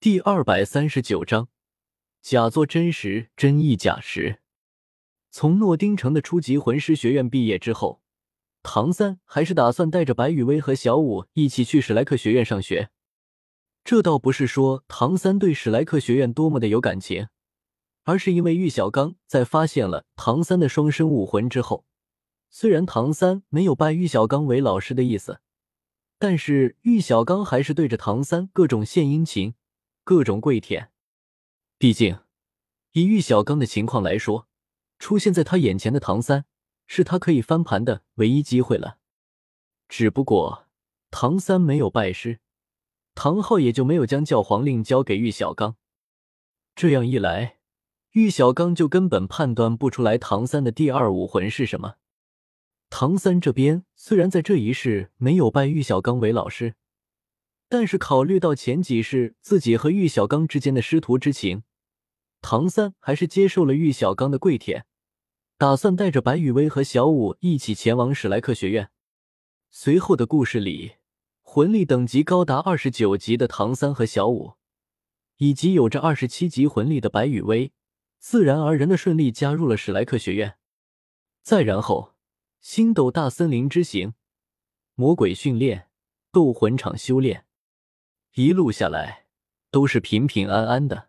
第二百三十九章，假作真实，真亦假时。从诺丁城的初级魂师学院毕业之后，唐三还是打算带着白雨薇和小舞一起去史莱克学院上学。这倒不是说唐三对史莱克学院多么的有感情，而是因为玉小刚在发现了唐三的双生武魂之后，虽然唐三没有拜玉小刚为老师的意思，但是玉小刚还是对着唐三各种献殷勤，各种跪舔。毕竟，以玉小刚的情况来说，出现在他眼前的唐三是他可以翻盘的唯一机会了。只不过，唐三没有拜师。唐昊也就没有将教皇令交给玉小刚，这样一来，玉小刚就根本判断不出来唐三的第二武魂是什么。唐三这边虽然在这一世没有拜玉小刚为老师，但是考虑到前几世自己和玉小刚之间的师徒之情，唐三还是接受了玉小刚的跪舔，打算带着白雨薇和小舞一起前往史莱克学院。随后的故事里。魂力等级高达二十九级的唐三和小舞，以及有着二十七级魂力的白羽薇，自然而然的顺利加入了史莱克学院。再然后，星斗大森林之行、魔鬼训练、斗魂场修炼，一路下来都是平平安安的。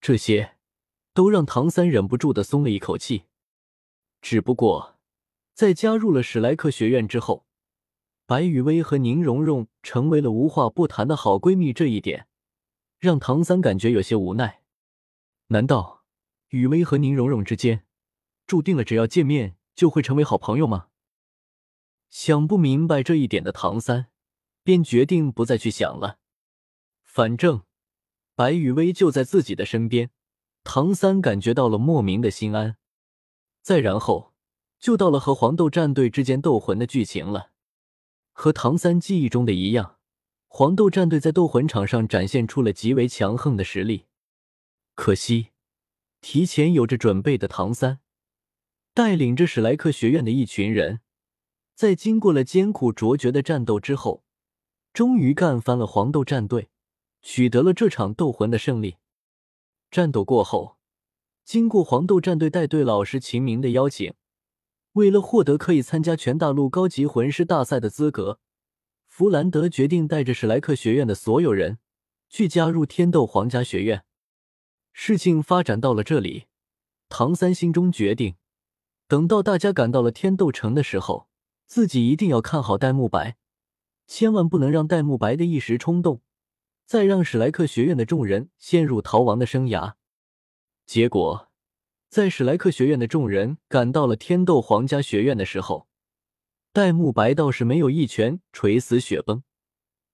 这些都让唐三忍不住的松了一口气。只不过，在加入了史莱克学院之后，白雨薇和宁荣荣成为了无话不谈的好闺蜜，这一点让唐三感觉有些无奈。难道雨薇和宁荣荣之间注定了只要见面就会成为好朋友吗？想不明白这一点的唐三，便决定不再去想了。反正白雨薇就在自己的身边，唐三感觉到了莫名的心安。再然后，就到了和黄豆战队之间斗魂的剧情了。和唐三记忆中的一样，黄豆战队在斗魂场上展现出了极为强横的实力。可惜，提前有着准备的唐三，带领着史莱克学院的一群人，在经过了艰苦卓绝的战斗之后，终于干翻了黄豆战队，取得了这场斗魂的胜利。战斗过后，经过黄豆战队带队老师秦明的邀请。为了获得可以参加全大陆高级魂师大赛的资格，弗兰德决定带着史莱克学院的所有人去加入天斗皇家学院。事情发展到了这里，唐三心中决定，等到大家赶到了天斗城的时候，自己一定要看好戴沐白，千万不能让戴沐白的一时冲动，再让史莱克学院的众人陷入逃亡的生涯。结果。在史莱克学院的众人赶到了天斗皇家学院的时候，戴沐白倒是没有一拳锤死雪崩，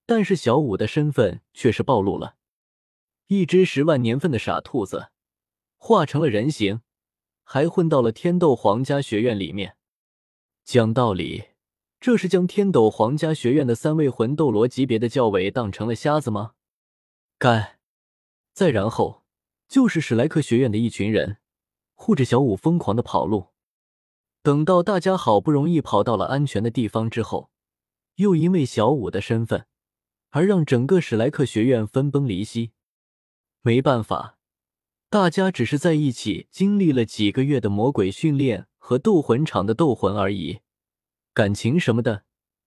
但是小舞的身份却是暴露了。一只十万年份的傻兔子，化成了人形，还混到了天斗皇家学院里面。讲道理，这是将天斗皇家学院的三位魂斗罗级别的教委当成了瞎子吗？该！再然后就是史莱克学院的一群人。护着小舞疯狂的跑路，等到大家好不容易跑到了安全的地方之后，又因为小舞的身份而让整个史莱克学院分崩离析。没办法，大家只是在一起经历了几个月的魔鬼训练和斗魂场的斗魂而已，感情什么的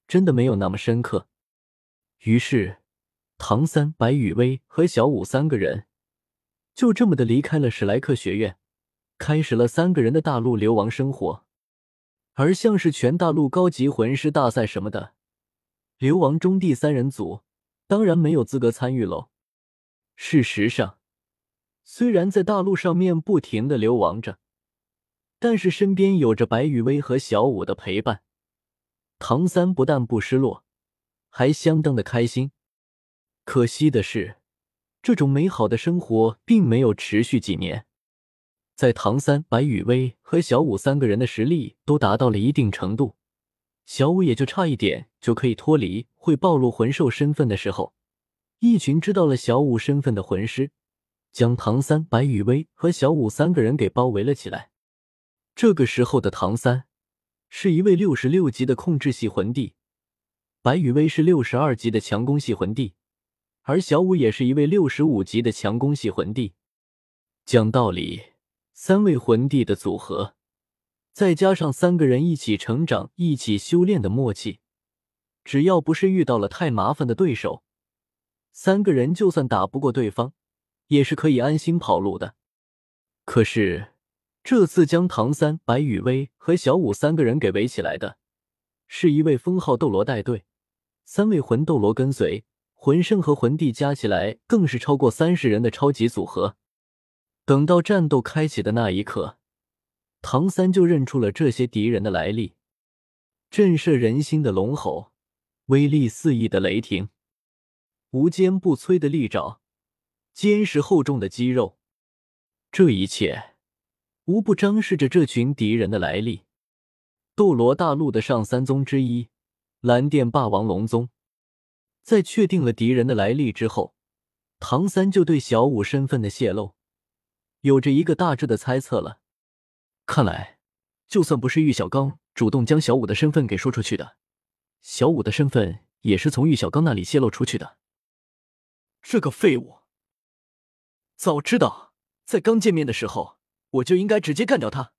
真的没有那么深刻。于是，唐三、白雨薇和小舞三个人就这么的离开了史莱克学院。开始了三个人的大陆流亡生活，而像是全大陆高级魂师大赛什么的，流亡中第三人组当然没有资格参与喽。事实上，虽然在大陆上面不停的流亡着，但是身边有着白雨薇和小舞的陪伴，唐三不但不失落，还相当的开心。可惜的是，这种美好的生活并没有持续几年。在唐三、白雨薇和小舞三个人的实力都达到了一定程度，小舞也就差一点就可以脱离会暴露魂兽身份的时候，一群知道了小舞身份的魂师将唐三、白雨薇和小舞三个人给包围了起来。这个时候的唐三是一位六十六级的控制系魂帝，白雨薇是六十二级的强攻系魂帝，而小五也是一位六十五级的强攻系魂帝。讲道理，三位魂帝的组合，再加上三个人一起成长、一起修炼的默契，只要不是遇到了太麻烦的对手，三个人就算打不过对方，也是可以安心跑路的。可是这次将唐三、白羽薇和小五三个人给围起来的，是一位封号斗罗带队，三位魂斗罗跟随，魂圣和魂帝加起来更是超过三十人的超级组合。等到战斗开启的那一刻，唐三就认出了这些敌人的来历：震慑人心的龙吼，威力四溢的雷霆，无坚不摧的利爪，坚实厚重的肌肉。这一切无不彰示着这群敌人的来历。斗罗大陆的上三宗之一，蓝电霸王龙宗。在确定了敌人的来历之后，唐三就对小五身份的泄露。有着一个大致的猜测了，看来就算不是玉小刚主动将小五的身份给说出去的，小五的身份也是从玉小刚那里泄露出去的。这个废物，早知道在刚见面的时候我就应该直接干掉他。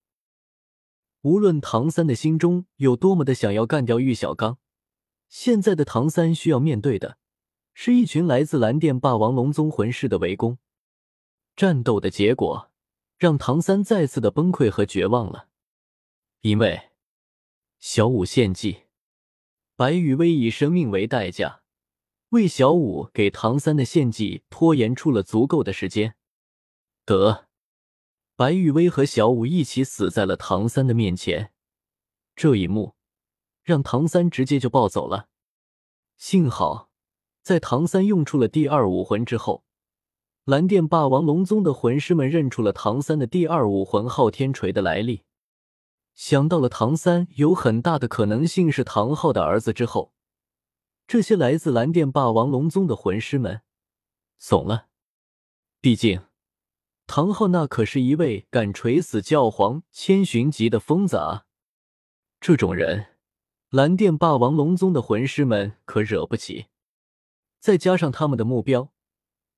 无论唐三的心中有多么的想要干掉玉小刚，现在的唐三需要面对的是一群来自蓝电霸王龙宗魂师的围攻。战斗的结果让唐三再次的崩溃和绝望了，因为小五献祭，白羽薇以生命为代价，为小五给唐三的献祭拖延出了足够的时间。得，白羽薇和小五一起死在了唐三的面前，这一幕让唐三直接就暴走了。幸好，在唐三用出了第二武魂之后。蓝电霸王龙宗的魂师们认出了唐三的第二武魂昊天锤的来历，想到了唐三有很大的可能性是唐昊的儿子之后，这些来自蓝电霸王龙宗的魂师们怂了。毕竟，唐昊那可是一位敢锤死教皇千寻级的疯子啊！这种人，蓝电霸王龙宗的魂师们可惹不起。再加上他们的目标。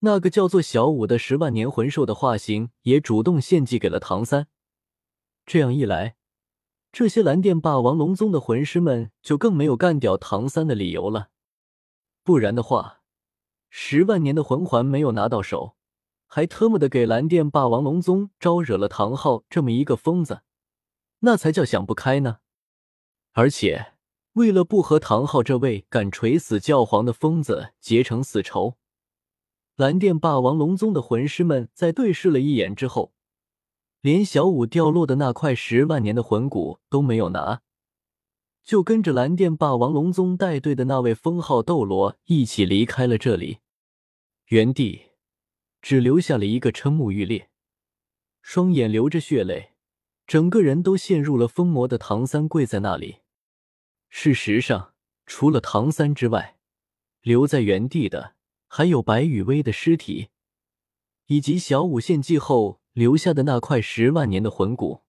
那个叫做小五的十万年魂兽的化形也主动献祭给了唐三，这样一来，这些蓝电霸王龙宗的魂师们就更没有干掉唐三的理由了。不然的话，十万年的魂环没有拿到手，还特么的给蓝电霸王龙宗招惹了唐昊这么一个疯子，那才叫想不开呢。而且，为了不和唐昊这位敢锤死教皇的疯子结成死仇。蓝电霸王龙宗的魂师们在对视了一眼之后，连小五掉落的那块十万年的魂骨都没有拿，就跟着蓝电霸王龙宗带队的那位封号斗罗一起离开了这里。原地只留下了一个瞠目欲裂、双眼流着血泪、整个人都陷入了疯魔的唐三跪在那里。事实上，除了唐三之外，留在原地的。还有白羽薇的尸体，以及小舞献祭后留下的那块十万年的魂骨。